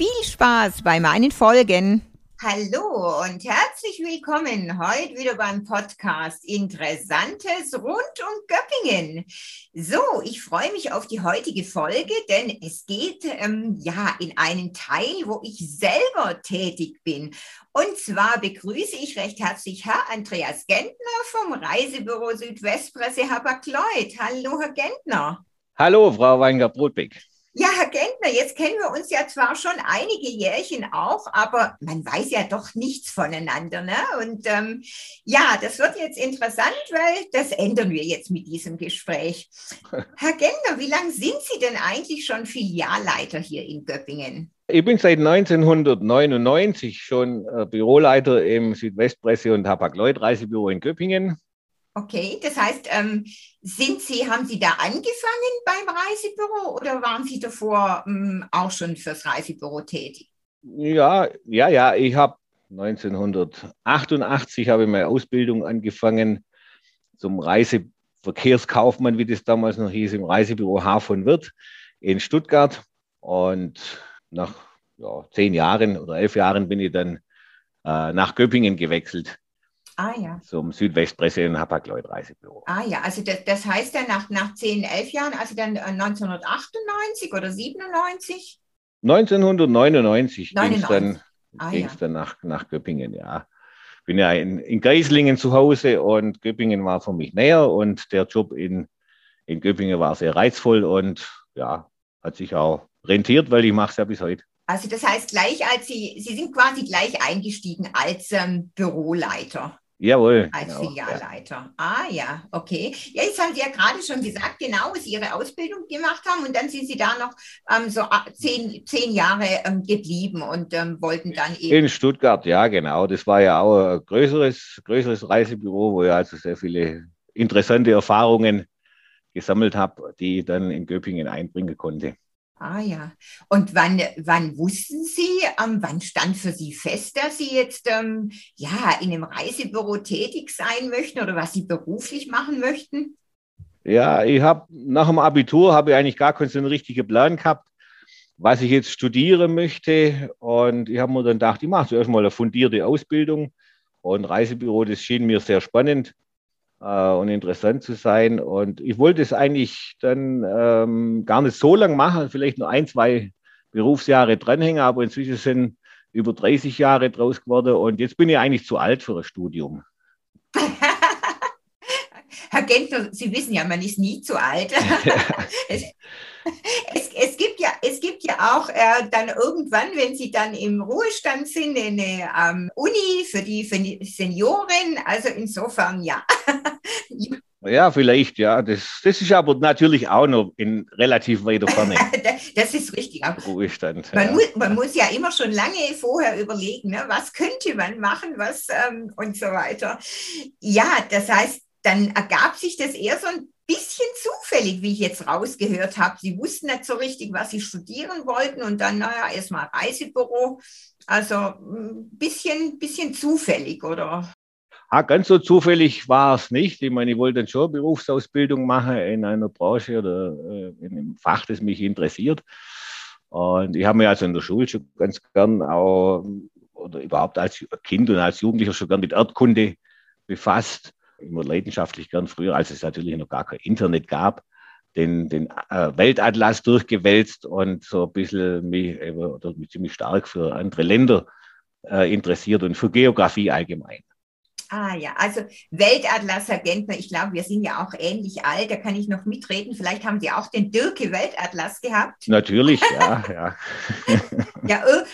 Viel Spaß bei meinen Folgen. Hallo und herzlich willkommen heute wieder beim Podcast Interessantes rund um Göppingen. So, ich freue mich auf die heutige Folge, denn es geht ähm, ja in einen Teil, wo ich selber tätig bin. Und zwar begrüße ich recht herzlich Herr Andreas Gentner vom Reisebüro Südwestpresse Hapag-Lloyd. Hallo, Herr Gentner. Hallo, Frau Weingart-Brotbeck. Ja, Herr Gentner, jetzt kennen wir uns ja zwar schon einige Jährchen auch, aber man weiß ja doch nichts voneinander. Ne? Und ähm, ja, das wird jetzt interessant, weil das ändern wir jetzt mit diesem Gespräch. Herr Gentner, wie lange sind Sie denn eigentlich schon Filialleiter hier in Göppingen? Ich bin seit 1999 schon äh, Büroleiter im Südwestpresse- und Hapag-Lloyd-Reisebüro in Göppingen. Okay, das heißt, ähm, sind Sie, haben Sie da angefangen beim Reisebüro oder waren Sie davor ähm, auch schon fürs Reisebüro tätig? Ja, ja, ja. Ich habe 1988 habe ich meine Ausbildung angefangen zum Reiseverkehrskaufmann, wie das damals noch hieß, im Reisebüro H von Wirth in Stuttgart. Und nach ja, zehn Jahren oder elf Jahren bin ich dann äh, nach Göppingen gewechselt Ah ja. Zum Südwestpresse in Hapag-Lloyd Reisebüro. Ah ja, also das, das heißt dann nach, nach 10, 11 Jahren, also dann 1998 äh, oder 97? 1999 ging es dann, ah, ja. dann nach, nach Göppingen, ja. Bin ja in, in Geislingen zu Hause und Göppingen war für mich näher und der Job in, in Göppingen war sehr reizvoll und ja, hat sich auch rentiert, weil ich mache es ja bis heute. Also das heißt, gleich als Sie, Sie sind quasi gleich eingestiegen als ähm, Büroleiter. Jawohl. Als genau, Filialleiter. Ja. Ah ja, okay. Ja, jetzt haben Sie ja gerade schon gesagt, genau, Sie Ihre Ausbildung gemacht haben und dann sind Sie da noch ähm, so ah, zehn, zehn Jahre ähm, geblieben und ähm, wollten dann eben. In Stuttgart, ja, genau. Das war ja auch ein größeres, größeres Reisebüro, wo ich also sehr viele interessante Erfahrungen gesammelt habe, die ich dann in Göppingen einbringen konnte. Ah ja. Und wann, wann wussten Sie, ähm, wann stand für Sie fest, dass Sie jetzt ähm, ja, in einem Reisebüro tätig sein möchten oder was Sie beruflich machen möchten? Ja, ich habe nach dem Abitur habe ich eigentlich gar keinen richtigen Plan gehabt, was ich jetzt studieren möchte. Und ich habe mir dann gedacht, ich mache zuerst mal eine fundierte Ausbildung. Und Reisebüro, das schien mir sehr spannend äh, und interessant zu sein. Und ich wollte es eigentlich dann ähm, gar nicht so lang machen, vielleicht nur ein, zwei Berufsjahre dranhängen, aber inzwischen sind über 30 Jahre draus geworden und jetzt bin ich eigentlich zu alt für ein Studium. Herr Gentner, Sie wissen ja, man ist nie zu alt. es, es, es, gibt ja, es gibt ja auch äh, dann irgendwann, wenn Sie dann im Ruhestand sind, eine ähm, Uni für die, für die Senioren. Also insofern ja. Ja, vielleicht, ja. Das, das ist aber natürlich auch noch in relativ weiter Ferne. das ist richtig. Ruhestand. Man, ja. muss, man muss ja immer schon lange vorher überlegen, ne? was könnte man machen, was ähm, und so weiter. Ja, das heißt, dann ergab sich das eher so ein bisschen zufällig, wie ich jetzt rausgehört habe. Sie wussten nicht so richtig, was sie studieren wollten und dann, naja, erstmal Reisebüro. Also ein bisschen, bisschen zufällig, oder? Ah, ganz so zufällig war es nicht. Ich meine, ich wollte dann schon Berufsausbildung machen in einer Branche oder äh, in einem Fach, das mich interessiert. Und ich habe mich also in der Schule schon ganz gern auch oder überhaupt als Kind und als Jugendlicher schon gern mit Erdkunde befasst immer leidenschaftlich gern früher, als es natürlich noch gar kein Internet gab, den, den äh, Weltatlas durchgewälzt und so ein bisschen mich, oder mich ziemlich stark für andere Länder äh, interessiert und für Geografie allgemein. Ah ja, also Weltatlas, Herr Gentner, ich glaube, wir sind ja auch ähnlich alt, da kann ich noch mitreden. Vielleicht haben Sie auch den Dirke Weltatlas gehabt. Natürlich, ja, ja. ja, ir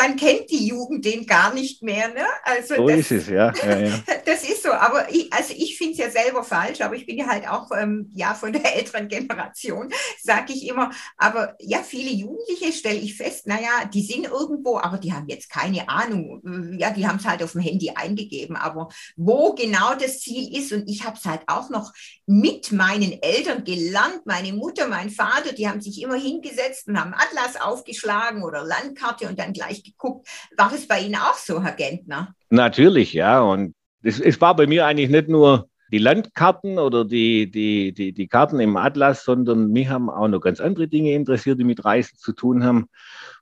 irgendwann kennt die Jugend den gar nicht mehr. Ne? Also so das, ist es, ja. ja, ja. Das ist so aber ich, also ich finde es ja selber falsch, aber ich bin ja halt auch ähm, ja von der älteren Generation, sage ich immer. Aber ja, viele Jugendliche stelle ich fest, naja, die sind irgendwo, aber die haben jetzt keine Ahnung. Ja, die haben es halt auf dem Handy eingegeben, aber wo genau das Ziel ist und ich habe es halt auch noch mit meinen Eltern gelernt. Meine Mutter, mein Vater, die haben sich immer hingesetzt und haben Atlas aufgeschlagen oder Landkarte und dann gleich geguckt. War das bei Ihnen auch so, Herr Gentner? Natürlich, ja. Und es, es war bei mir eigentlich nicht nur die Landkarten oder die, die, die, die Karten im Atlas, sondern mich haben auch noch ganz andere Dinge interessiert, die mit Reisen zu tun haben.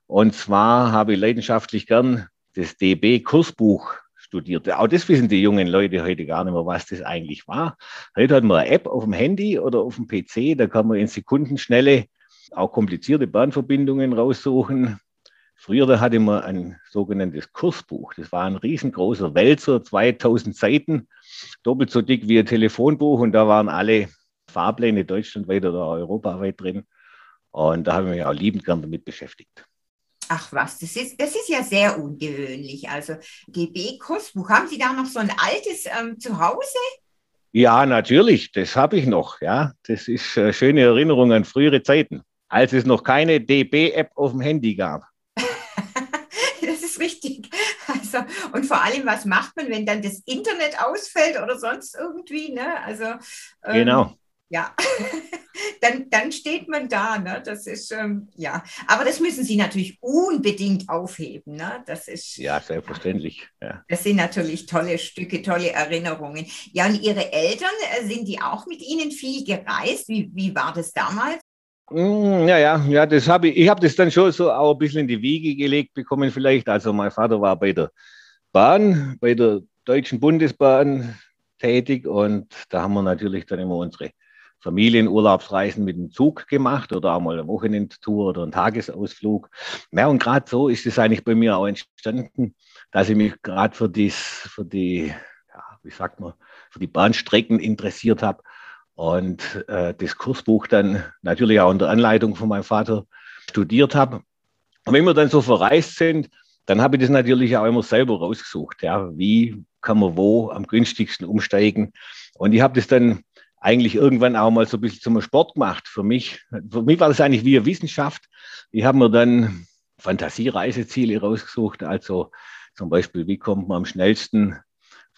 Und zwar habe ich leidenschaftlich gern das DB-Kursbuch studiert. Auch das wissen die jungen Leute heute gar nicht mehr, was das eigentlich war. Heute hat man eine App auf dem Handy oder auf dem PC, da kann man in Sekundenschnelle auch komplizierte Bahnverbindungen raussuchen. Früher hatte man ein sogenanntes Kursbuch. Das war ein riesengroßer Wälzer, 2000 Seiten, doppelt so dick wie ein Telefonbuch. Und da waren alle Fahrpläne deutschlandweit oder europaweit drin. Und da habe ich mich auch liebend gern damit beschäftigt. Ach was, das ist, das ist ja sehr ungewöhnlich. Also DB-Kursbuch, haben Sie da noch so ein altes ähm, zu Hause? Ja, natürlich, das habe ich noch. Ja, das ist äh, schöne Erinnerung an frühere Zeiten, als es noch keine DB-App auf dem Handy gab. Richtig. Also, und vor allem, was macht man, wenn dann das Internet ausfällt oder sonst irgendwie? Ne? Also, ähm, genau. Ja, dann, dann steht man da. Ne? Das ist, ähm, ja. Aber das müssen Sie natürlich unbedingt aufheben. Ne? Das ist. Ja, selbstverständlich. Ja. Das sind natürlich tolle Stücke, tolle Erinnerungen. Ja, und Ihre Eltern, äh, sind die auch mit Ihnen viel gereist? Wie, wie war das damals? Mm, ja, ja, ja, das habe ich, ich habe das dann schon so auch ein bisschen in die Wiege gelegt bekommen vielleicht. Also mein Vater war bei der Bahn, bei der Deutschen Bundesbahn tätig und da haben wir natürlich dann immer unsere Familienurlaubsreisen mit dem Zug gemacht oder auch mal eine Wochenendtour oder einen Tagesausflug. Ja, und gerade so ist es eigentlich bei mir auch entstanden, dass ich mich gerade für, für die, ja, wie sagt man, für die Bahnstrecken interessiert habe und äh, das Kursbuch dann natürlich auch unter Anleitung von meinem Vater studiert habe. Und wenn wir dann so verreist sind, dann habe ich das natürlich auch immer selber rausgesucht. Ja, wie kann man wo am günstigsten umsteigen? Und ich habe das dann eigentlich irgendwann auch mal so ein bisschen zum Sport gemacht für mich. Für mich war das eigentlich wie eine Wissenschaft. Ich habe mir dann Fantasiereiseziele rausgesucht, also zum Beispiel, wie kommt man am schnellsten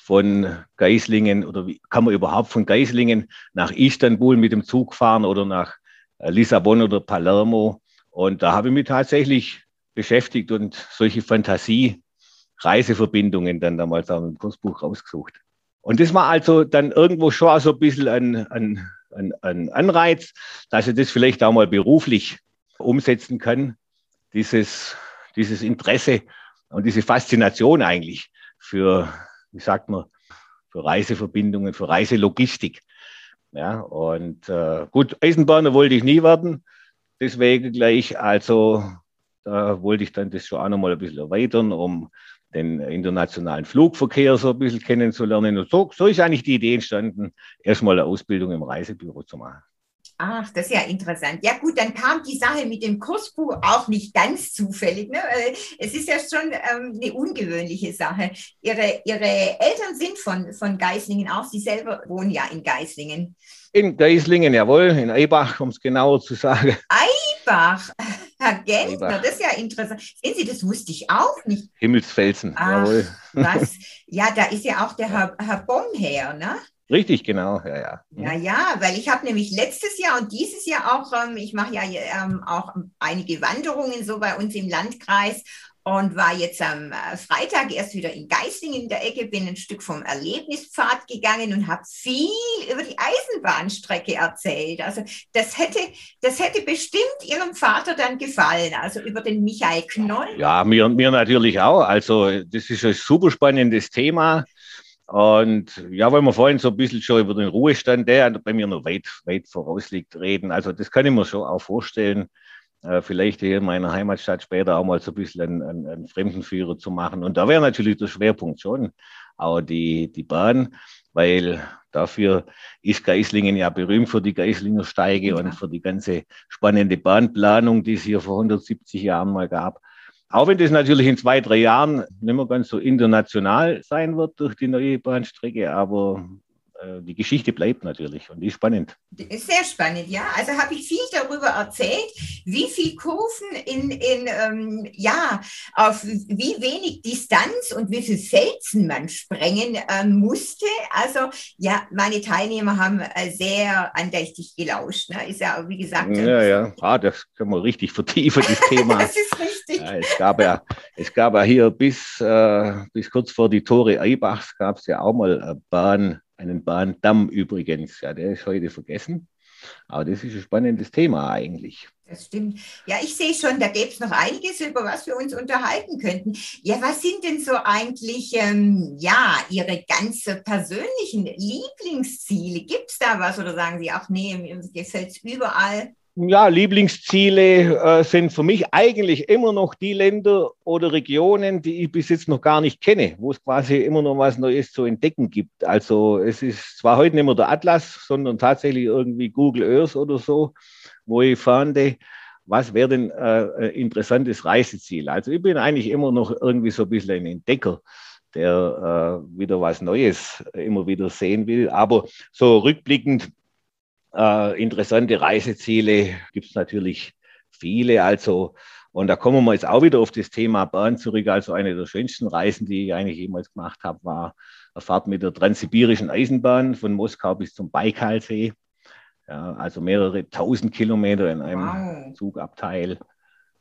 von Geislingen oder wie kann man überhaupt von Geislingen nach Istanbul mit dem Zug fahren oder nach äh, Lissabon oder Palermo. Und da habe ich mich tatsächlich beschäftigt und solche Fantasie-Reiseverbindungen dann damals auch im Kursbuch rausgesucht. Und das war also dann irgendwo schon so ein bisschen ein, ein, ein, ein Anreiz, dass ich das vielleicht auch mal beruflich umsetzen kann, dieses, dieses Interesse und diese Faszination eigentlich für wie sagt man, für Reiseverbindungen, für Reiselogistik. Ja, und äh, gut, Eisenbahner wollte ich nie werden, deswegen gleich, also da wollte ich dann das schon auch nochmal ein bisschen erweitern, um den internationalen Flugverkehr so ein bisschen kennenzulernen. Und so, so ist eigentlich die Idee entstanden, erstmal eine Ausbildung im Reisebüro zu machen. Ach, das ist ja interessant. Ja gut, dann kam die Sache mit dem Kursbuch auch nicht ganz zufällig. Ne? Es ist ja schon ähm, eine ungewöhnliche Sache. Ihre, ihre Eltern sind von, von Geislingen auch. Sie selber wohnen ja in Geislingen. In Geislingen, jawohl, in Eibach, um es genauer zu sagen. Eibach, Herr Gentner, Eibach. das ist ja interessant. Sehen Sie, das wusste ich auch nicht. Himmelsfelsen, Ach, jawohl. Was? Ja, da ist ja auch der Herr, Herr Bomm her, ne? Richtig, genau, ja, ja. Ja, ja, weil ich habe nämlich letztes Jahr und dieses Jahr auch, ähm, ich mache ja ähm, auch einige Wanderungen so bei uns im Landkreis und war jetzt am äh, Freitag erst wieder in Geislingen in der Ecke, bin ein Stück vom Erlebnispfad gegangen und habe viel über die Eisenbahnstrecke erzählt. Also das hätte, das hätte bestimmt Ihrem Vater dann gefallen, also über den Michael Knoll. Ja, mir, mir natürlich auch. Also das ist ein super spannendes Thema. Und ja, weil wir vorhin so ein bisschen schon über den Ruhestand, der bei mir noch weit, weit vorausliegt, reden. Also das kann ich mir schon auch vorstellen, äh, vielleicht hier in meiner Heimatstadt später auch mal so ein bisschen einen, einen, einen Fremdenführer zu machen. Und da wäre natürlich der Schwerpunkt schon auch die, die Bahn, weil dafür ist Geislingen ja berühmt für die Geislinger Steige ja. und für die ganze spannende Bahnplanung, die es hier vor 170 Jahren mal gab. Auch wenn das natürlich in zwei, drei Jahren nicht mehr ganz so international sein wird durch die neue Bahnstrecke, aber die Geschichte bleibt natürlich und die ist spannend. Sehr spannend, ja. Also habe ich viel darüber erzählt, wie viel Kurven in, in ähm, ja, auf wie wenig Distanz und wie viel Felsen man sprengen ähm, musste. Also ja, meine Teilnehmer haben äh, sehr andächtig gelauscht. Ne? Ist ja, wie gesagt. Ja, ja, ah, das können wir richtig vertiefen, das Thema. das ist richtig. Ja, es, gab ja, es gab ja hier bis, äh, bis kurz vor die Tore Eibachs gab es ja auch mal Bahn einen Bahndamm übrigens. Ja, der ist heute vergessen. Aber das ist ein spannendes Thema eigentlich. Das stimmt. Ja, ich sehe schon, da gäbe es noch einiges, über was wir uns unterhalten könnten. Ja, was sind denn so eigentlich, ähm, ja, Ihre ganz persönlichen Lieblingsziele? Gibt es da was oder sagen Sie, ach nee, mir gefällt es überall? Ja, Lieblingsziele äh, sind für mich eigentlich immer noch die Länder oder Regionen, die ich bis jetzt noch gar nicht kenne, wo es quasi immer noch was Neues zu entdecken gibt. Also es ist zwar heute nicht mehr der Atlas, sondern tatsächlich irgendwie Google Earth oder so, wo ich fand, was wäre denn äh, interessantes Reiseziel? Also ich bin eigentlich immer noch irgendwie so ein bisschen ein Entdecker der äh, wieder was Neues immer wieder sehen will. Aber so rückblickend äh, interessante Reiseziele gibt es natürlich viele. Also, und da kommen wir jetzt auch wieder auf das Thema Bern zurück. Also eine der schönsten Reisen, die ich eigentlich jemals gemacht habe, war eine Fahrt mit der Transsibirischen Eisenbahn von Moskau bis zum Baikalsee. Ja, also mehrere tausend Kilometer in einem wow. Zugabteil.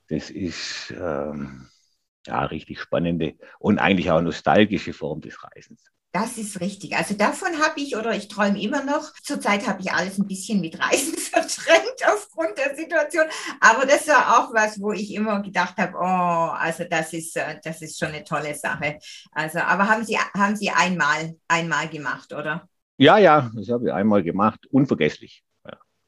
Das ist ähm, ja richtig spannende und eigentlich auch nostalgische Form des Reisens. Das ist richtig. Also davon habe ich oder ich träume immer noch. Zurzeit habe ich alles ein bisschen mit Reisen verdrängt aufgrund der Situation. Aber das war auch was, wo ich immer gedacht habe, oh, also das ist, äh, das ist schon eine tolle Sache. Also, aber haben Sie, haben Sie einmal, einmal gemacht, oder? Ja, ja, das habe ich einmal gemacht. Unvergesslich.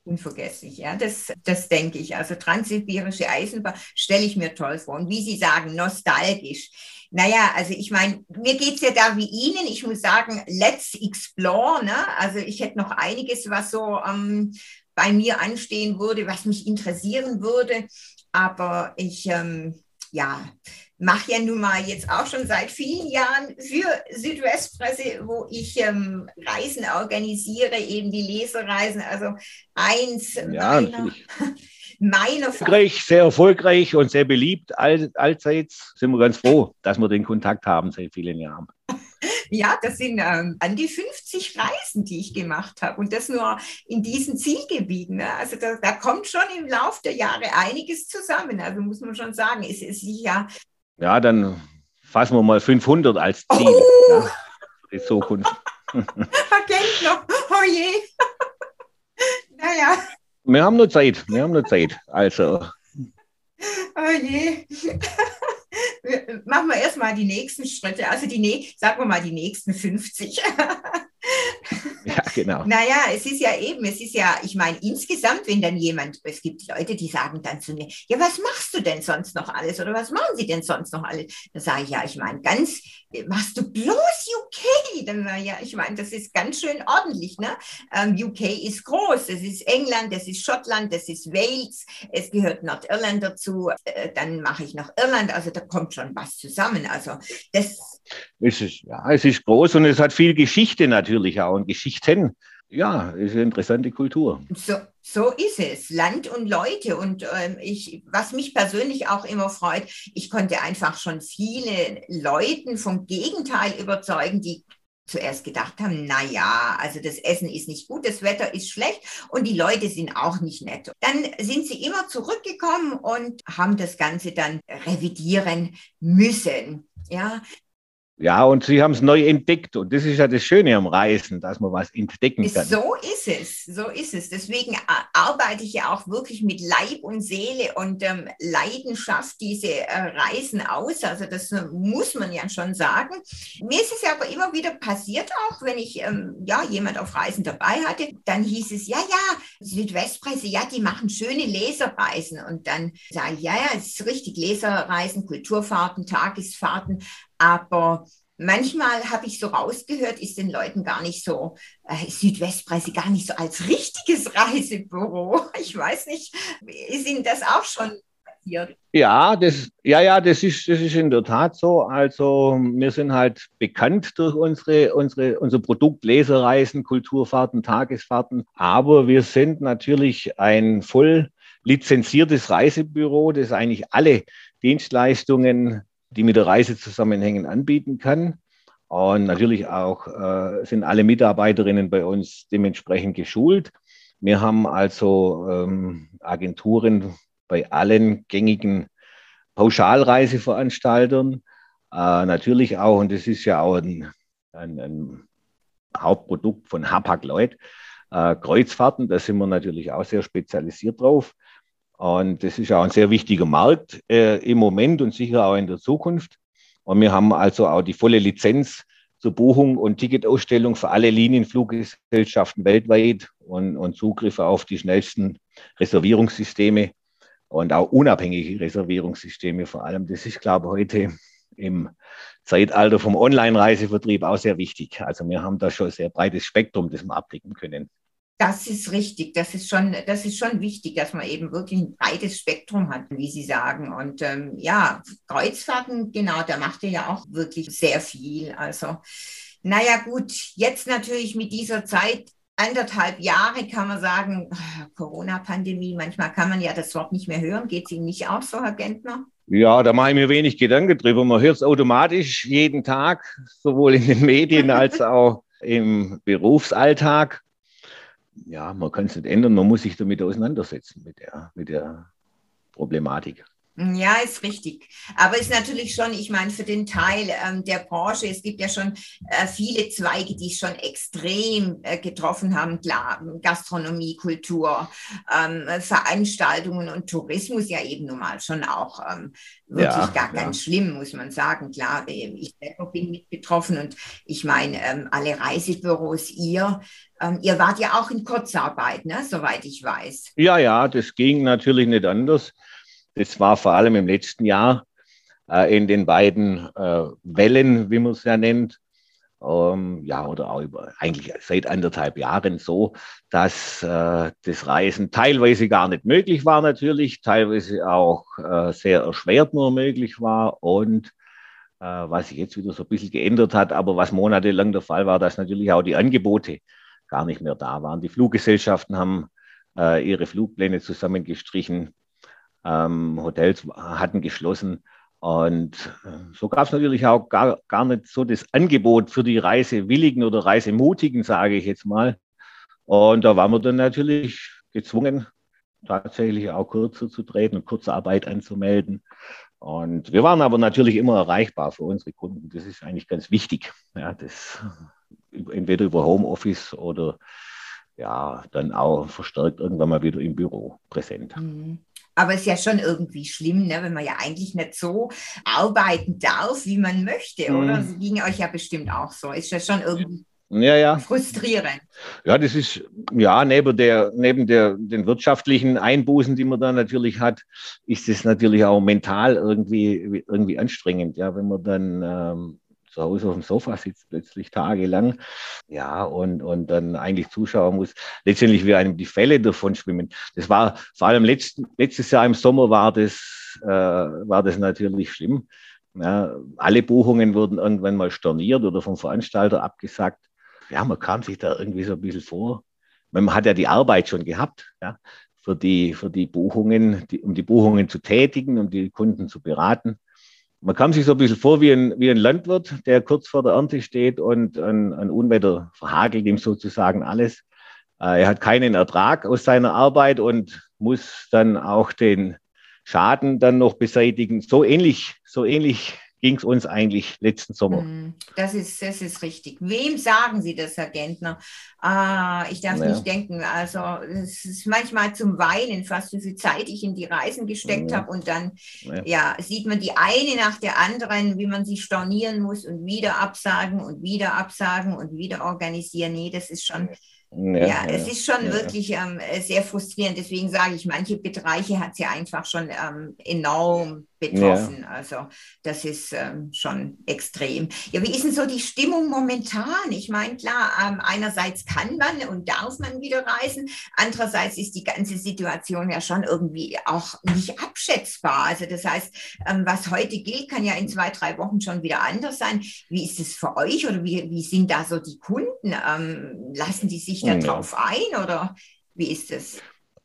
Unvergesslich, ja, das, das denke ich. Also transsibirische Eisenbahn stelle ich mir toll vor. Und wie Sie sagen, nostalgisch. Naja, also ich meine, mir geht es ja da wie Ihnen. Ich muss sagen, let's explore. Ne? Also ich hätte noch einiges, was so ähm, bei mir anstehen würde, was mich interessieren würde. Aber ich, ähm, ja, mache ja nun mal jetzt auch schon seit vielen Jahren für Südwestpresse, wo ich ähm, Reisen organisiere, eben die Lesereisen. Also eins ja, meiner, meiner erfolgreich, sehr erfolgreich und sehr beliebt all, allseits. Sind wir ganz froh, dass wir den Kontakt haben seit vielen Jahren. Ja, das sind ähm, an die 50 Reisen, die ich gemacht habe und das nur in diesen Zielgebieten. Ne? Also da, da, kommt schon im Laufe der Jahre einiges zusammen. Also muss man schon sagen, es ist ja ja, dann fassen wir mal 500 als Ziel oh. ja, für die Zukunft. Verkennt noch. Oh je. naja. Wir haben nur Zeit. Wir haben nur Zeit. Also. Oh je. Machen wir erstmal die nächsten Schritte. Also die, sagen wir mal, die nächsten 50. Ja, genau. Naja, es ist ja eben, es ist ja, ich meine, insgesamt, wenn dann jemand, es gibt Leute, die sagen dann zu mir, ja, was machst du denn sonst noch alles oder was machen sie denn sonst noch alles? Da sage ich, ja, ich meine, ganz, machst du bloß UK? Dann sage ich, ja, ich meine, das ist ganz schön ordentlich, ne? Ähm, UK ist groß, es ist England, es ist Schottland, es ist Wales, es gehört Nordirland dazu, äh, dann mache ich noch Irland, also da kommt schon was zusammen. Also das. Es ist, ja, es ist groß und es hat viel Geschichte natürlich auch und Geschichten. Ja, ist eine interessante Kultur. So, so ist es. Land und Leute. Und ähm, ich, was mich persönlich auch immer freut, ich konnte einfach schon viele Leuten vom Gegenteil überzeugen, die zuerst gedacht haben, na ja, also das Essen ist nicht gut, das Wetter ist schlecht und die Leute sind auch nicht nett. Dann sind sie immer zurückgekommen und haben das Ganze dann revidieren müssen. Ja, ja, und sie haben es neu entdeckt. Und das ist ja das Schöne am Reisen, dass man was entdecken kann. So ist es, so ist es. Deswegen arbeite ich ja auch wirklich mit Leib und Seele und ähm, Leidenschaft diese äh, Reisen aus. Also das äh, muss man ja schon sagen. Mir ist es ja aber immer wieder passiert, auch wenn ich ähm, ja jemand auf Reisen dabei hatte, dann hieß es, ja, ja, Südwestpresse, ja, die machen schöne Leserreisen. Und dann sage ich, ja, ja, es ist richtig, Leserreisen, Kulturfahrten, Tagesfahrten. Aber manchmal habe ich so rausgehört, ist den Leuten gar nicht so, äh, Südwestpreise gar nicht so als richtiges Reisebüro. Ich weiß nicht, ist Ihnen das auch schon passiert. Ja, das, ja, ja, das ist, das ist in der Tat so. Also wir sind halt bekannt durch unsere, unsere, unser Produkt Lesereisen, Kulturfahrten, Tagesfahrten. Aber wir sind natürlich ein voll lizenziertes Reisebüro, das eigentlich alle Dienstleistungen, die mit der Reise zusammenhängen, anbieten kann. Und natürlich auch äh, sind alle Mitarbeiterinnen bei uns dementsprechend geschult. Wir haben also ähm, Agenturen bei allen gängigen Pauschalreiseveranstaltern. Äh, natürlich auch, und das ist ja auch ein, ein, ein Hauptprodukt von Hapag Lloyd, äh, Kreuzfahrten. Da sind wir natürlich auch sehr spezialisiert drauf. Und das ist auch ein sehr wichtiger Markt äh, im Moment und sicher auch in der Zukunft. Und wir haben also auch die volle Lizenz zur Buchung und Ticketausstellung für alle Linienfluggesellschaften weltweit und, und Zugriffe auf die schnellsten Reservierungssysteme und auch unabhängige Reservierungssysteme vor allem. Das ist, glaube ich, heute im Zeitalter vom Online-Reisevertrieb auch sehr wichtig. Also wir haben da schon ein sehr breites Spektrum, das wir abdecken können. Das ist richtig. Das ist schon, das ist schon wichtig, dass man eben wirklich ein breites Spektrum hat, wie Sie sagen. Und ähm, ja, Kreuzfahrten, genau, da macht er ja auch wirklich sehr viel. Also, naja, gut, jetzt natürlich mit dieser Zeit anderthalb Jahre kann man sagen, Corona-Pandemie, manchmal kann man ja das Wort nicht mehr hören. Geht es Ihnen nicht auch so, Herr Gentner? Ja, da mache ich mir wenig Gedanken drüber. Man hört es automatisch jeden Tag, sowohl in den Medien als auch im Berufsalltag ja, man kann es nicht ändern, man muss sich damit auseinandersetzen, mit der, mit der Problematik. Ja, ist richtig. Aber ist natürlich schon, ich meine, für den Teil ähm, der Branche, es gibt ja schon äh, viele Zweige, die schon extrem äh, getroffen haben. Klar, Gastronomie, Kultur, ähm, Veranstaltungen und Tourismus ja eben nun mal schon auch ähm, wirklich ja, gar ja. ganz schlimm, muss man sagen. Klar, äh, ich selber bin mit betroffen und ich meine, ähm, alle Reisebüros, ihr, ähm, ihr wart ja auch in Kurzarbeit, ne, soweit ich weiß. Ja, ja, das ging natürlich nicht anders. Das war vor allem im letzten Jahr äh, in den beiden äh, Wellen, wie man es ja nennt. Ähm, ja, oder auch über, eigentlich seit anderthalb Jahren so, dass äh, das Reisen teilweise gar nicht möglich war, natürlich, teilweise auch äh, sehr erschwert nur möglich war und äh, was sich jetzt wieder so ein bisschen geändert hat, aber was monatelang der Fall war, dass natürlich auch die Angebote gar nicht mehr da waren. Die Fluggesellschaften haben äh, ihre Flugpläne zusammengestrichen ähm, Hotels hatten geschlossen. Und äh, so gab es natürlich auch gar, gar nicht so das Angebot für die Reisewilligen oder Reisemutigen, sage ich jetzt mal. Und da waren wir dann natürlich gezwungen, tatsächlich auch kürzer zu treten und Kurzarbeit anzumelden. Und wir waren aber natürlich immer erreichbar für unsere Kunden. Das ist eigentlich ganz wichtig. Ja, das entweder über Homeoffice oder ja, dann auch verstärkt irgendwann mal wieder im Büro präsent. Mhm. Aber es ist ja schon irgendwie schlimm, ne, wenn man ja eigentlich nicht so arbeiten darf, wie man möchte, mhm. oder? Das ging euch ja bestimmt auch so. Ist ja schon irgendwie ja, ja. frustrierend. Ja, das ist, ja, neben, der, neben der, den wirtschaftlichen Einbußen, die man da natürlich hat, ist es natürlich auch mental irgendwie, irgendwie anstrengend, ja, wenn man dann ähm, zu Hause auf dem Sofa sitzt, plötzlich tagelang, ja, und, und dann eigentlich zuschauen muss, letztendlich wie einem die Fälle davon schwimmen. Das war vor allem letzten, letztes Jahr im Sommer war das, äh, war das natürlich schlimm. Ja, alle Buchungen wurden irgendwann mal storniert oder vom Veranstalter abgesagt. Ja, man kam sich da irgendwie so ein bisschen vor. Man hat ja die Arbeit schon gehabt, ja, für die, für die Buchungen, die, um die Buchungen zu tätigen, um die Kunden zu beraten man kam sich so ein bisschen vor wie ein, wie ein Landwirt, der kurz vor der Ernte steht und ein, ein Unwetter verhagelt ihm sozusagen alles. Äh, er hat keinen Ertrag aus seiner Arbeit und muss dann auch den Schaden dann noch beseitigen. So ähnlich, so ähnlich ging es uns eigentlich letzten Sommer. Mm, das ist, das ist richtig. Wem sagen Sie das, Herr Gentner? Ah, ich darf ja. nicht denken. Also es ist manchmal zum Weinen, fast wie viel Zeit ich in die Reisen gesteckt ja. habe. Und dann ja. ja. sieht man die eine nach der anderen, wie man sie stornieren muss und wieder absagen und wieder absagen und wieder organisieren. Nee, das ist schon ja, ja, es ist schon ja. wirklich ähm, sehr frustrierend. Deswegen sage ich, manche Bereiche hat es ja einfach schon ähm, enorm betroffen. Ja. Also das ist ähm, schon extrem. Ja, wie ist denn so die Stimmung momentan? Ich meine, klar, ähm, einerseits kann man und darf man wieder reisen, andererseits ist die ganze Situation ja schon irgendwie auch nicht abschätzbar. Also das heißt, ähm, was heute gilt, kann ja in zwei, drei Wochen schon wieder anders sein. Wie ist es für euch oder wie, wie sind da so die Kunden? Ähm, lassen die sich da ja. drauf ein oder wie ist es?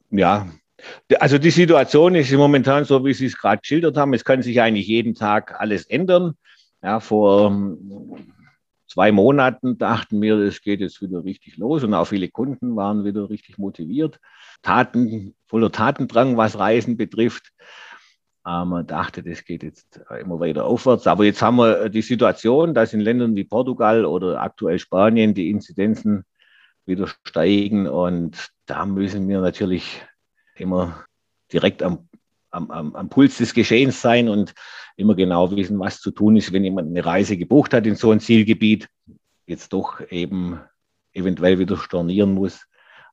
Ja, also die Situation ist momentan so, wie Sie es gerade geschildert haben. Es kann sich eigentlich jeden Tag alles ändern. Ja, vor ähm, zwei Monaten dachten wir, es geht jetzt wieder richtig los und auch viele Kunden waren wieder richtig motiviert, Taten, voller Tatendrang, was Reisen betrifft. Man dachte, das geht jetzt immer weiter aufwärts. Aber jetzt haben wir die Situation, dass in Ländern wie Portugal oder aktuell Spanien die Inzidenzen wieder steigen. Und da müssen wir natürlich immer direkt am, am, am, am Puls des Geschehens sein und immer genau wissen, was zu tun ist, wenn jemand eine Reise gebucht hat in so ein Zielgebiet, jetzt doch eben eventuell wieder stornieren muss,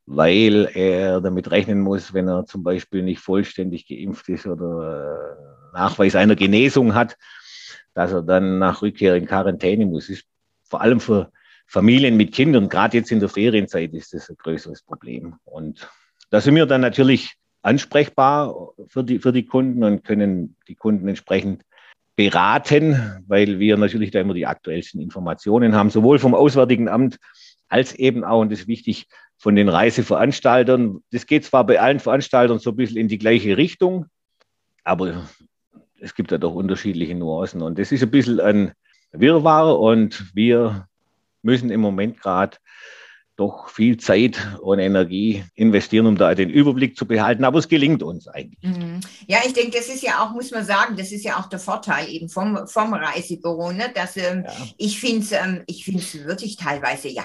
weil er damit rechnen muss, wenn er zum Beispiel nicht vollständig geimpft ist oder äh, Nachweis einer Genesung hat, dass er dann nach Rückkehr in Quarantäne muss. Ist vor allem für Familien mit Kindern, gerade jetzt in der Ferienzeit, ist das ein größeres Problem. Und da sind wir dann natürlich ansprechbar für die, für die Kunden und können die Kunden entsprechend beraten, weil wir natürlich da immer die aktuellsten Informationen haben, sowohl vom Auswärtigen Amt als eben auch, und das ist wichtig, von den Reiseveranstaltern. Das geht zwar bei allen Veranstaltern so ein bisschen in die gleiche Richtung, aber es gibt ja doch unterschiedliche Nuancen. Und das ist ein bisschen ein Wirrwarr und wir müssen im Moment gerade doch viel Zeit und Energie investieren, um da den Überblick zu behalten. Aber es gelingt uns eigentlich. Mhm. Ja, ich denke, das ist ja auch, muss man sagen, das ist ja auch der Vorteil eben vom, vom Reisebüro, ne? dass ähm, ja. ich finde es ähm, ich find's wirklich teilweise, ja,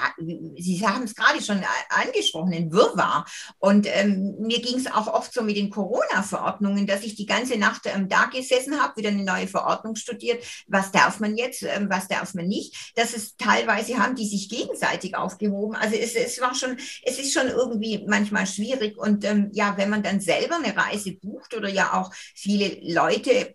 Sie haben es gerade schon angesprochen, ein Wirrwarr. Und ähm, mir ging es auch oft so mit den Corona-Verordnungen, dass ich die ganze Nacht ähm, da gesessen habe, wieder eine neue Verordnung studiert. Was darf man jetzt, ähm, was darf man nicht? Dass es teilweise haben die sich gegenseitig aufgehoben. Also es, es war schon, es ist schon irgendwie manchmal schwierig. Und ähm, ja, wenn man dann selber eine Reise bucht oder ja auch viele Leute,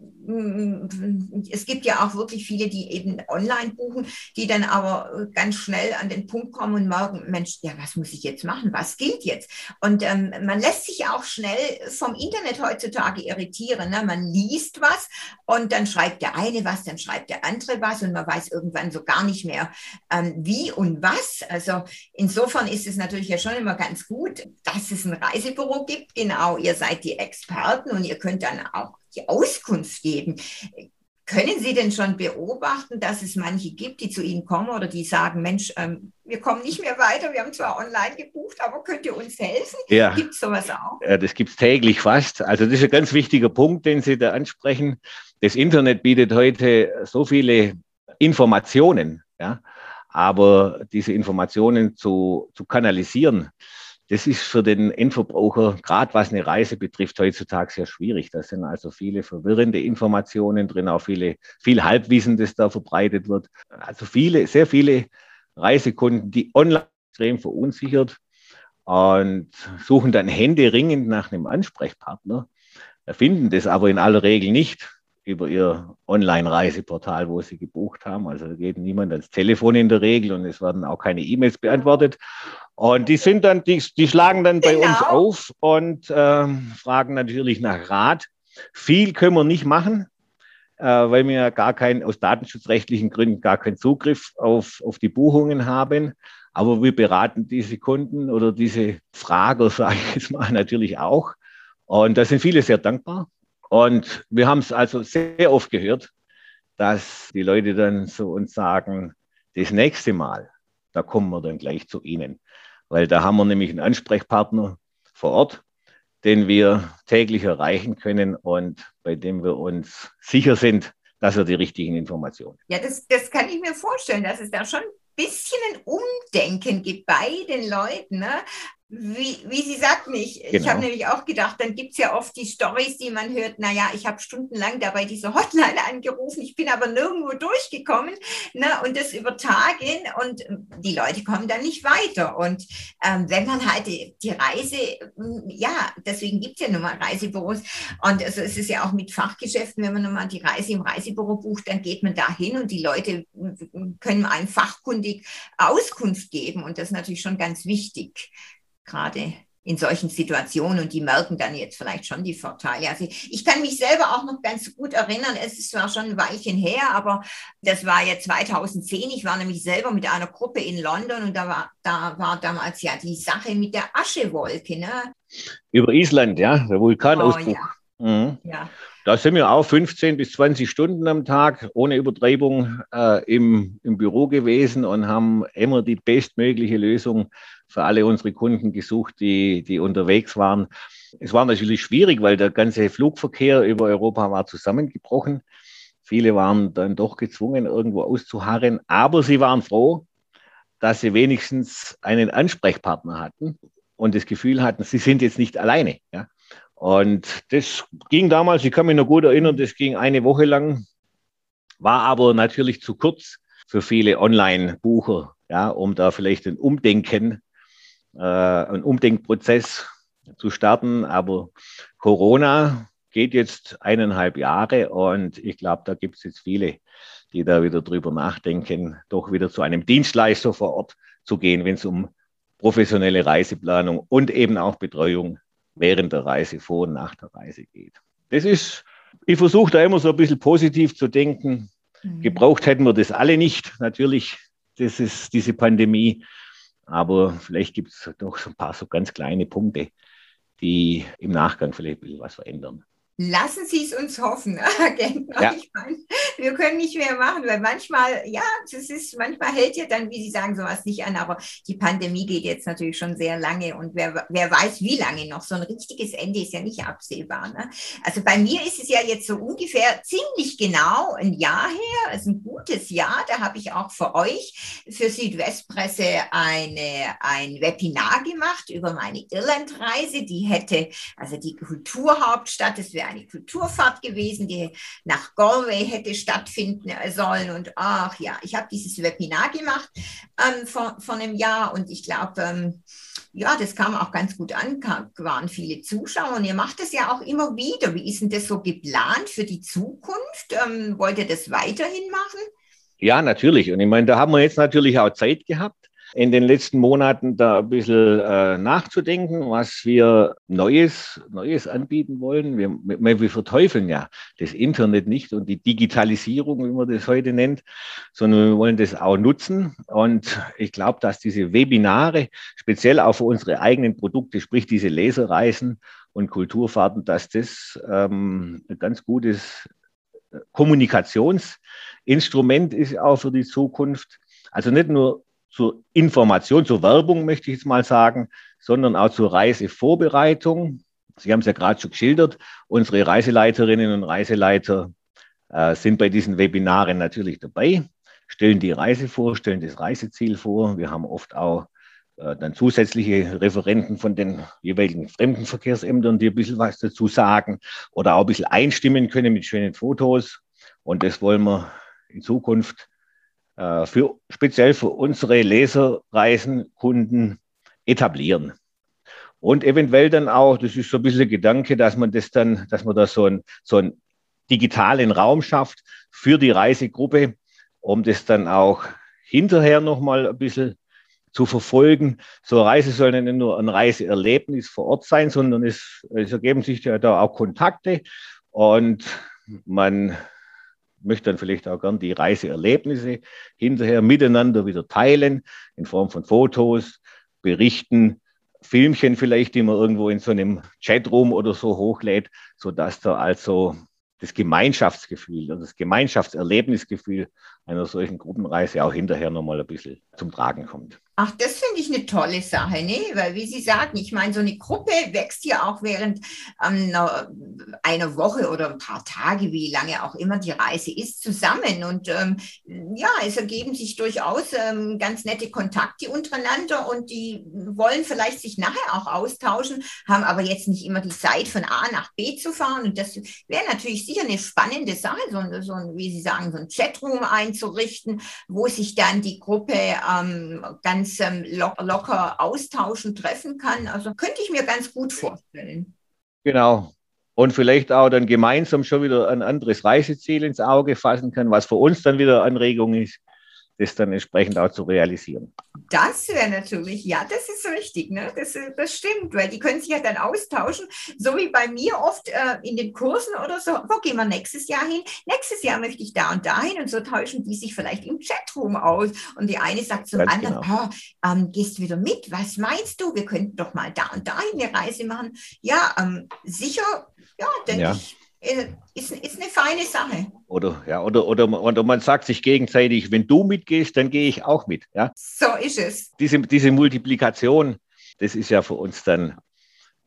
es gibt ja auch wirklich viele, die eben online buchen, die dann aber ganz schnell an den Punkt kommen und merken, Mensch, ja, was muss ich jetzt machen? Was gilt jetzt? Und ähm, man lässt sich auch schnell vom Internet heutzutage irritieren. Ne? Man liest was und dann schreibt der eine was, dann schreibt der andere was und man weiß irgendwann so gar nicht mehr, ähm, wie und was. Also in insofern ist es natürlich ja schon immer ganz gut, dass es ein Reisebüro gibt. Genau, ihr seid die Experten und ihr könnt dann auch die Auskunft geben. Können Sie denn schon beobachten, dass es manche gibt, die zu Ihnen kommen oder die sagen, Mensch, ähm, wir kommen nicht mehr weiter, wir haben zwar online gebucht, aber könnt ihr uns helfen? Ja. Gibt es sowas auch? Ja, das gibt es täglich fast. Also das ist ein ganz wichtiger Punkt, den Sie da ansprechen. Das Internet bietet heute so viele Informationen. Ja? Aber diese Informationen zu, zu kanalisieren, das ist für den Endverbraucher, gerade was eine Reise betrifft, heutzutage sehr schwierig. Da sind also viele verwirrende Informationen drin, auch viele, viel Halbwissen, das da verbreitet wird. Also viele, sehr viele Reisekunden, die online extrem verunsichert und suchen dann händeringend nach einem Ansprechpartner, finden das aber in aller Regel nicht über ihr Online-Reiseportal, wo sie gebucht haben. Also da geht niemand ans Telefon in der Regel und es werden auch keine E-Mails beantwortet. Und die sind dann, die, die schlagen dann bei genau. uns auf und äh, fragen natürlich nach Rat. Viel können wir nicht machen, äh, weil wir ja gar keinen, aus datenschutzrechtlichen Gründen gar keinen Zugriff auf, auf die Buchungen haben. Aber wir beraten diese Kunden oder diese Frager, sage ich jetzt mal, natürlich auch. Und da sind viele sehr dankbar. Und wir haben es also sehr oft gehört, dass die Leute dann zu uns sagen, das nächste Mal, da kommen wir dann gleich zu Ihnen. Weil da haben wir nämlich einen Ansprechpartner vor Ort, den wir täglich erreichen können und bei dem wir uns sicher sind, dass er die richtigen Informationen. Ja, das, das kann ich mir vorstellen, dass es da schon bisschen ein Umdenken gibt bei den Leuten. Ne? Wie, wie Sie sagten, ich, genau. ich habe nämlich auch gedacht, dann gibt es ja oft die Stories, die man hört, naja, ich habe stundenlang dabei diese Hotline angerufen, ich bin aber nirgendwo durchgekommen ne, und das über Tage und die Leute kommen dann nicht weiter. Und ähm, wenn man halt die, die Reise, ja, deswegen gibt es ja nun mal Reisebüros und also es ist ja auch mit Fachgeschäften, wenn man nun mal die Reise im Reisebüro bucht, dann geht man da hin und die Leute können einem fachkundig Auskunft geben und das ist natürlich schon ganz wichtig gerade in solchen Situationen und die merken dann jetzt vielleicht schon die Vorteile. Also ich kann mich selber auch noch ganz gut erinnern, es ist zwar schon ein Weilchen her, aber das war ja 2010. Ich war nämlich selber mit einer Gruppe in London und da war, da war damals ja die Sache mit der Aschewolke. Ne? Über Island, ja, der Vulkanausbruch. Oh, ja. Mhm. ja. Da sind wir auch 15 bis 20 Stunden am Tag ohne Übertreibung äh, im, im Büro gewesen und haben immer die bestmögliche Lösung für alle unsere Kunden gesucht, die, die unterwegs waren. Es war natürlich schwierig, weil der ganze Flugverkehr über Europa war zusammengebrochen. Viele waren dann doch gezwungen, irgendwo auszuharren, aber sie waren froh, dass sie wenigstens einen Ansprechpartner hatten und das Gefühl hatten, sie sind jetzt nicht alleine. Ja? Und das ging damals, ich kann mich noch gut erinnern, das ging eine Woche lang, war aber natürlich zu kurz für viele Online-Bucher, ja, um da vielleicht ein Umdenken, äh, ein Umdenkprozess zu starten. Aber Corona geht jetzt eineinhalb Jahre und ich glaube, da gibt es jetzt viele, die da wieder drüber nachdenken, doch wieder zu einem Dienstleister vor Ort zu gehen, wenn es um professionelle Reiseplanung und eben auch Betreuung während der Reise, vor und nach der Reise geht. Das ist, ich versuche da immer so ein bisschen positiv zu denken. Mhm. Gebraucht hätten wir das alle nicht, natürlich, das ist diese Pandemie. Aber vielleicht gibt es doch so ein paar so ganz kleine Punkte, die im Nachgang vielleicht ein bisschen was verändern. Lassen Sie es uns hoffen, Ja. Ich meine, wir können nicht mehr machen, weil manchmal, ja, das ist, manchmal hält ja dann, wie Sie sagen, sowas nicht an, aber die Pandemie geht jetzt natürlich schon sehr lange und wer, wer weiß, wie lange noch. So ein richtiges Ende ist ja nicht absehbar. Ne? Also bei mir ist es ja jetzt so ungefähr ziemlich genau ein Jahr her, also ein gutes Jahr. Da habe ich auch für euch, für Südwestpresse, eine, ein Webinar gemacht über meine Irlandreise. Die hätte, also die Kulturhauptstadt, das wäre eine Kulturfahrt gewesen, die nach Galway hätte stattfinden sollen. Und ach ja, ich habe dieses Webinar gemacht ähm, vor, vor einem Jahr und ich glaube, ähm, ja, das kam auch ganz gut an, waren viele Zuschauer und ihr macht das ja auch immer wieder. Wie ist denn das so geplant für die Zukunft? Ähm, wollt ihr das weiterhin machen? Ja, natürlich. Und ich meine, da haben wir jetzt natürlich auch Zeit gehabt in den letzten Monaten da ein bisschen äh, nachzudenken, was wir Neues, Neues anbieten wollen. Wir, wir verteufeln ja das Internet nicht und die Digitalisierung, wie man das heute nennt, sondern wir wollen das auch nutzen. Und ich glaube, dass diese Webinare, speziell auch für unsere eigenen Produkte, sprich diese Lesereisen und Kulturfahrten, dass das ähm, ein ganz gutes Kommunikationsinstrument ist auch für die Zukunft. Also nicht nur zur Information, zur Werbung, möchte ich jetzt mal sagen, sondern auch zur Reisevorbereitung. Sie haben es ja gerade schon geschildert. Unsere Reiseleiterinnen und Reiseleiter äh, sind bei diesen Webinaren natürlich dabei, stellen die Reise vor, stellen das Reiseziel vor. Wir haben oft auch äh, dann zusätzliche Referenten von den jeweiligen Fremdenverkehrsämtern, die ein bisschen was dazu sagen oder auch ein bisschen einstimmen können mit schönen Fotos. Und das wollen wir in Zukunft äh, für, speziell für unsere Leserreisenkunden etablieren. Und eventuell dann auch, das ist so ein bisschen der Gedanke, dass man das dann, dass man da so, ein, so einen digitalen Raum schafft für die Reisegruppe, um das dann auch hinterher nochmal ein bisschen zu verfolgen. So eine Reise soll nicht nur ein Reiseerlebnis vor Ort sein, sondern es, es ergeben sich ja da auch Kontakte und man möchte dann vielleicht auch gern die Reiseerlebnisse hinterher miteinander wieder teilen, in Form von Fotos, Berichten, Filmchen vielleicht, die man irgendwo in so einem Chatroom oder so hochlädt, sodass da also das Gemeinschaftsgefühl, das Gemeinschaftserlebnisgefühl einer solchen Gruppenreise auch hinterher nochmal ein bisschen zum Tragen kommt. Ach, das finde ich eine tolle Sache, ne? Weil, wie Sie sagen, ich meine, so eine Gruppe wächst ja auch während ähm, einer Woche oder ein paar Tage, wie lange auch immer die Reise ist, zusammen. Und ähm, ja, es ergeben sich durchaus ähm, ganz nette Kontakte untereinander und die wollen vielleicht sich nachher auch austauschen, haben aber jetzt nicht immer die Zeit, von A nach B zu fahren. Und das wäre natürlich sicher eine spannende Sache, so, so ein, wie Sie sagen, so ein Chatroom einzurichten, wo sich dann die Gruppe ähm, ganz ähm, locker austauschen, treffen kann. Also könnte ich mir ganz gut vorstellen. Genau. Und vielleicht auch dann gemeinsam schon wieder ein anderes Reiseziel ins Auge fassen kann, was für uns dann wieder Anregung ist das dann entsprechend auch zu realisieren. Das wäre natürlich, ja, das ist richtig, ne? das, das stimmt, weil die können sich ja dann austauschen, so wie bei mir oft äh, in den Kursen oder so, wo gehen wir nächstes Jahr hin? Nächstes Jahr möchte ich da und dahin und so tauschen die sich vielleicht im Chatroom aus und die eine sagt zum Ganz anderen, genau. oh, ähm, gehst wieder mit, was meinst du, wir könnten doch mal da und dahin eine Reise machen. Ja, ähm, sicher, ja, denke ja. ich ist, ist eine feine Sache. Oder, ja, oder, oder, oder man sagt sich gegenseitig, wenn du mitgehst, dann gehe ich auch mit. Ja? So ist es. Diese, diese Multiplikation, das ist ja für uns dann,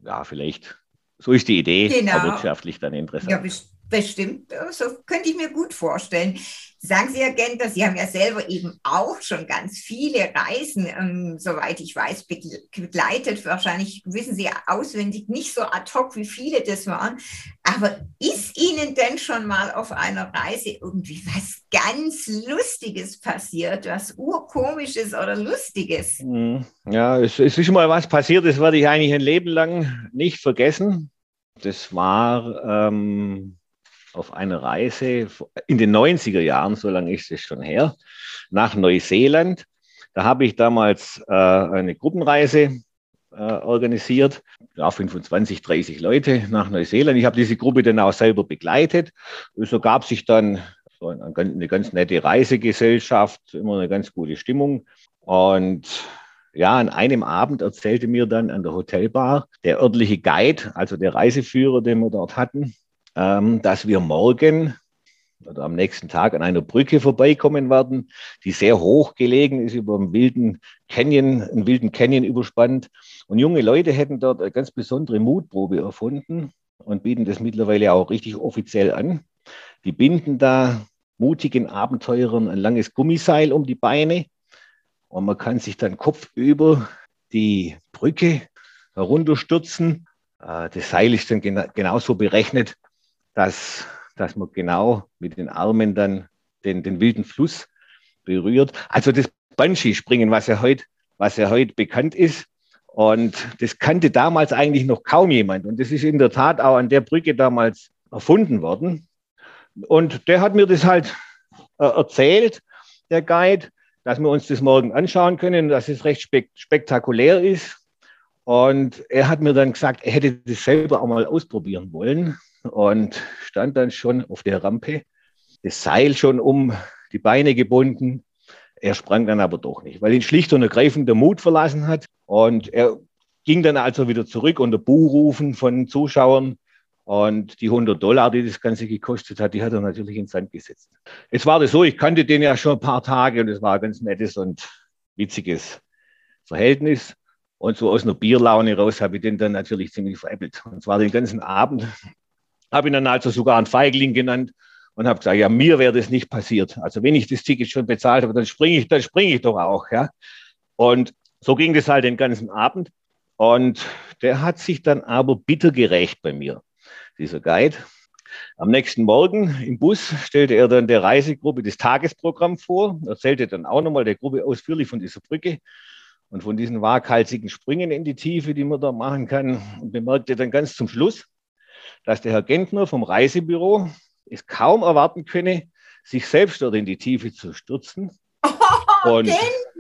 ja, vielleicht, so ist die Idee, genau. wirtschaftlich dann interessant. Ja, Bestimmt, so könnte ich mir gut vorstellen. Sagen Sie, Herr Genter, Sie haben ja selber eben auch schon ganz viele Reisen, ähm, soweit ich weiß, begleitet. Wahrscheinlich wissen Sie auswendig nicht so ad hoc, wie viele das waren. Aber ist Ihnen denn schon mal auf einer Reise irgendwie was ganz Lustiges passiert, was Urkomisches oder Lustiges? Hm, ja, es, es ist mal was passiert, das werde ich eigentlich ein Leben lang nicht vergessen. Das war ähm, auf eine Reise in den 90er Jahren, so lange ist es schon her, nach Neuseeland. Da habe ich damals äh, eine Gruppenreise äh, organisiert, ja, 25, 30 Leute nach Neuseeland. Ich habe diese Gruppe dann auch selber begleitet. So gab sich dann so eine, eine ganz nette Reisegesellschaft, immer eine ganz gute Stimmung. Und ja, an einem Abend erzählte mir dann an der Hotelbar der örtliche Guide, also der Reiseführer, den wir dort hatten, dass wir morgen oder am nächsten Tag an einer Brücke vorbeikommen werden, die sehr hoch gelegen ist, über einen wilden Canyon, einen wilden Canyon überspannt. Und junge Leute hätten dort eine ganz besondere Mutprobe erfunden und bieten das mittlerweile auch richtig offiziell an. Die binden da mutigen Abenteurern ein langes Gummiseil um die Beine und man kann sich dann kopfüber die Brücke herunterstürzen. Äh, das Seil ist dann genauso berechnet, dass, dass man genau mit den Armen dann den, den wilden Fluss berührt. Also das Banshee-Springen, was ja heute, was ja heute bekannt ist. Und das kannte damals eigentlich noch kaum jemand. Und das ist in der Tat auch an der Brücke damals erfunden worden. Und der hat mir das halt äh, erzählt, der Guide, dass wir uns das morgen anschauen können, dass es recht spek spektakulär ist. Und er hat mir dann gesagt, er hätte das selber auch mal ausprobieren wollen und stand dann schon auf der Rampe, das Seil schon um die Beine gebunden. Er sprang dann aber doch nicht, weil ihn schlicht und ergreifend der Mut verlassen hat. Und er ging dann also wieder zurück unter Buhrufen von Zuschauern. Und die 100 Dollar, die das Ganze gekostet hat, die hat er natürlich ins Sand gesetzt. Es war das so, ich kannte den ja schon ein paar Tage und es war ein ganz nettes und witziges Verhältnis. Und so aus einer Bierlaune raus habe ich den dann natürlich ziemlich veräppelt. Und zwar den ganzen Abend habe ihn dann also sogar einen Feigling genannt und habe gesagt, ja, mir wäre das nicht passiert. Also wenn ich das Ticket schon bezahlt habe, dann springe ich, dann springe ich doch auch, ja. Und so ging das halt den ganzen Abend. Und der hat sich dann aber bitter gerecht bei mir, dieser Guide. Am nächsten Morgen im Bus stellte er dann der Reisegruppe das Tagesprogramm vor, erzählte dann auch nochmal der Gruppe ausführlich von dieser Brücke und von diesen waghalsigen Sprüngen in die Tiefe, die man da machen kann und bemerkte dann ganz zum Schluss, dass der Herr Gentner vom Reisebüro es kaum erwarten könne, sich selbst dort in die Tiefe zu stürzen. Oh, und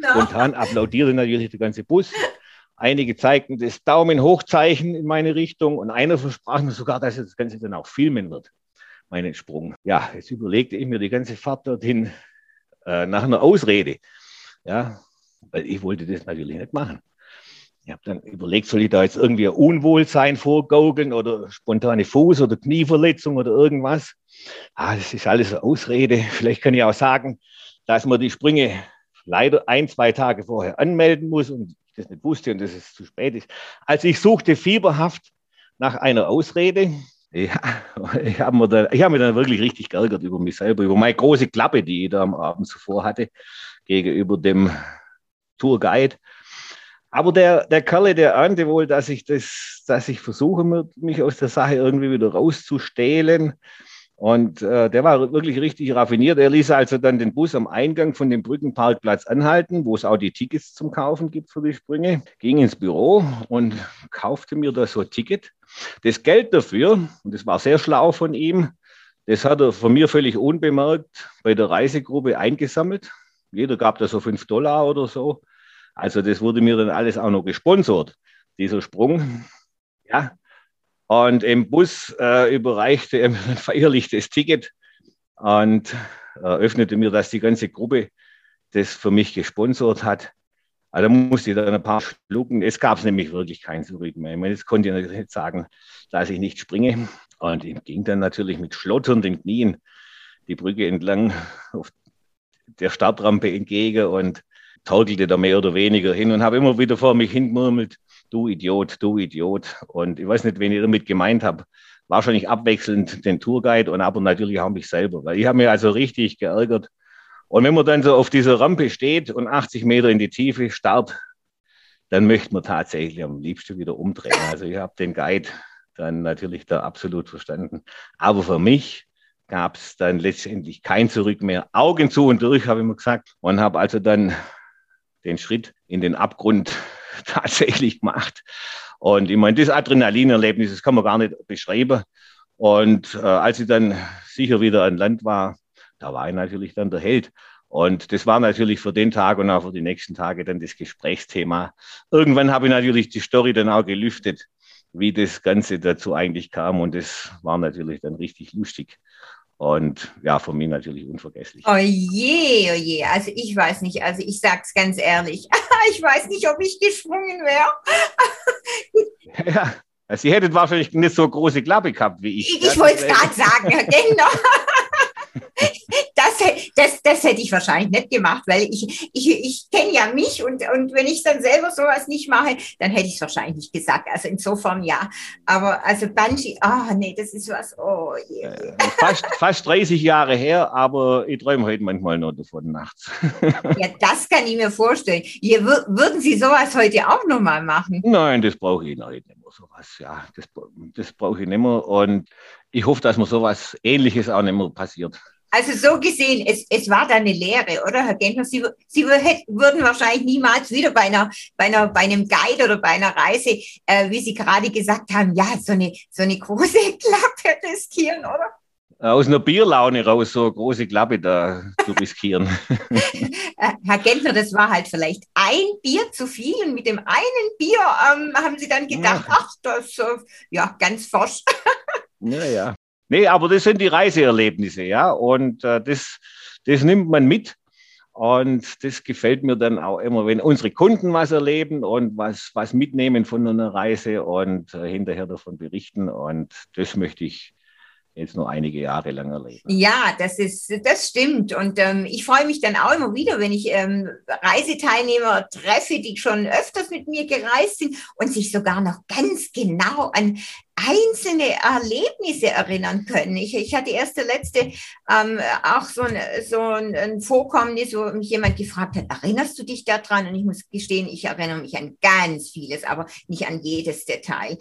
spontan applaudierte natürlich der ganze Bus. Einige zeigten das Daumen-Hochzeichen in meine Richtung und einer versprach mir sogar, dass er das Ganze dann auch filmen wird, meinen Sprung. Ja, jetzt überlegte ich mir die ganze Fahrt dorthin äh, nach einer Ausrede. Ja, weil ich wollte das natürlich nicht machen. Ich habe dann überlegt, soll ich da jetzt irgendwie ein Unwohlsein vorgaukeln oder spontane Fuß- oder Knieverletzung oder irgendwas. Ah, das ist alles eine Ausrede. Vielleicht kann ich auch sagen, dass man die Sprünge leider ein, zwei Tage vorher anmelden muss und ich das nicht wusste und dass es zu spät ist. Also ich suchte fieberhaft nach einer Ausrede. Ja, ich habe mir, dann, hab mich dann wirklich richtig geärgert über mich selber, über meine große Klappe, die ich da am Abend zuvor hatte, gegenüber dem Tourguide. Aber der, der Kerle, der ahnte wohl, dass ich das, dass ich versuche, mich aus der Sache irgendwie wieder rauszustehlen. Und äh, der war wirklich richtig raffiniert. Er ließ also dann den Bus am Eingang von dem Brückenparkplatz anhalten, wo es auch die Tickets zum Kaufen gibt für die Sprünge, ging ins Büro und kaufte mir da so ein Ticket. Das Geld dafür, und das war sehr schlau von ihm, das hat er von mir völlig unbemerkt bei der Reisegruppe eingesammelt. Jeder gab da so fünf Dollar oder so. Also das wurde mir dann alles auch noch gesponsert, dieser Sprung. Ja, und im Bus äh, überreichte er mir feierlich das Ticket und eröffnete mir, dass die ganze Gruppe das für mich gesponsert hat. Also musste ich dann ein paar schlucken. Es gab nämlich wirklich kein Zurück mehr. Ich meine, jetzt konnte ich nicht sagen, dass ich nicht springe. Und ich ging dann natürlich mit schlotternden Knien die Brücke entlang auf der Startrampe entgegen und torkelte da mehr oder weniger hin und habe immer wieder vor mich hingemurmelt, du Idiot, du Idiot. Und ich weiß nicht, wen ich damit gemeint habe. Wahrscheinlich abwechselnd den Tourguide und aber natürlich auch mich selber, weil ich habe mich also richtig geärgert. Und wenn man dann so auf dieser Rampe steht und 80 Meter in die Tiefe starrt, dann möchte man tatsächlich am liebsten wieder umdrehen. Also ich habe den Guide dann natürlich da absolut verstanden. Aber für mich gab es dann letztendlich kein Zurück mehr. Augen zu und durch, habe ich mir gesagt. Und habe also dann den Schritt in den Abgrund tatsächlich gemacht. Und ich meine, das Adrenalinerlebnis, das kann man gar nicht beschreiben. Und äh, als ich dann sicher wieder an Land war, da war ich natürlich dann der Held. Und das war natürlich für den Tag und auch für die nächsten Tage dann das Gesprächsthema. Irgendwann habe ich natürlich die Story dann auch gelüftet, wie das Ganze dazu eigentlich kam. Und das war natürlich dann richtig lustig. Und ja, für mich natürlich unvergesslich. Oh je, oh je. Also ich weiß nicht, also ich sag's ganz ehrlich. ich weiß nicht, ob ich gesprungen wäre. ja, also Sie hättet wahrscheinlich nicht so große Klappe gehabt wie ich. Ich, ich wollte es gerade sagen, genau das, das, das hätte ich wahrscheinlich nicht gemacht, weil ich, ich, ich kenne ja mich und, und wenn ich dann selber sowas nicht mache, dann hätte ich es wahrscheinlich nicht gesagt. Also insofern ja. Aber also Bungee, ah oh, nee, das ist was, oh je. Yeah. Fast, fast 30 Jahre her, aber ich träume heute manchmal noch davon nachts. ja, das kann ich mir vorstellen. Hier, würden Sie sowas heute auch nochmal machen? Nein, das brauche ich heute nicht mehr. Sowas, ja, das, das brauche ich nicht mehr. Und ich hoffe, dass mir sowas Ähnliches auch nicht mehr passiert. Also so gesehen, es, es war da eine Lehre, oder, Herr Gentner? Sie, Sie würden wahrscheinlich niemals wieder bei, einer, bei, einer, bei einem Guide oder bei einer Reise, äh, wie Sie gerade gesagt haben, ja, so eine, so eine große Klappe riskieren, oder? Aus einer Bierlaune raus, so eine große Klappe da zu riskieren. Äh, Herr Gentner, das war halt vielleicht ein Bier zu viel und mit dem einen Bier ähm, haben Sie dann gedacht, ja. ach, das, äh, ja, ganz forsch. Ja, ja. Nee, aber das sind die Reiseerlebnisse, ja. Und äh, das, das nimmt man mit. Und das gefällt mir dann auch immer, wenn unsere Kunden was erleben und was, was mitnehmen von einer Reise und äh, hinterher davon berichten. Und das möchte ich jetzt nur einige Jahre lang erleben. Ja, das ist, das stimmt. Und ähm, ich freue mich dann auch immer wieder, wenn ich ähm, Reiseteilnehmer treffe, die schon öfters mit mir gereist sind und sich sogar noch ganz genau an einzelne Erlebnisse erinnern können. Ich, ich hatte erst der letzte ähm, auch so ein, so ein, ein Vorkommnis, wo mich jemand gefragt hat, erinnerst du dich daran? Und ich muss gestehen, ich erinnere mich an ganz vieles, aber nicht an jedes Detail.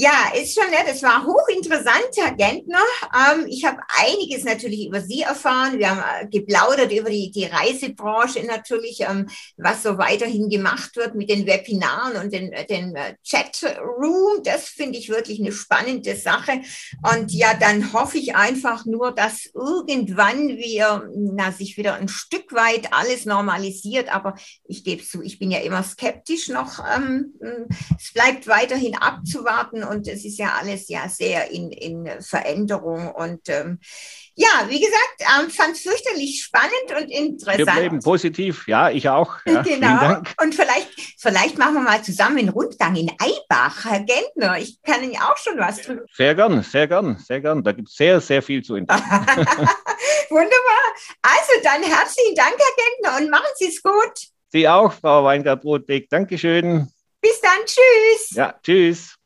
Ja, ist schon nett. Es war hochinteressant, Herr Gentner. Ähm, ich habe einiges natürlich über Sie erfahren. Wir haben äh, geplaudert über die, die Reisebranche natürlich, ähm, was so weiterhin gemacht wird mit den Webinaren und den, äh, den äh, Chatroom. Das finde ich wirklich eine spannende Sache. Und ja, dann hoffe ich einfach nur, dass irgendwann wir na, sich wieder ein Stück weit alles normalisiert. Aber ich gebe zu, ich bin ja immer skeptisch noch. Ähm, es bleibt weiterhin abzuwarten und es ist ja alles ja sehr in, in Veränderung und ähm, ja, wie gesagt, ähm, fand es fürchterlich spannend und interessant. Wir bleiben positiv, ja, ich auch. Ja, genau. Und vielleicht, vielleicht machen wir mal zusammen einen Rundgang in Eibach, Herr Gentner. Ich kann Ihnen auch schon was tun. Sehr gern, sehr gern, sehr gern. Da gibt es sehr, sehr viel zu entdecken. Wunderbar. Also dann herzlichen Dank, Herr Gentner, und machen Sie es gut. Sie auch, Frau Weingart-Brotbeck. Dankeschön. Bis dann. Tschüss. Ja, tschüss.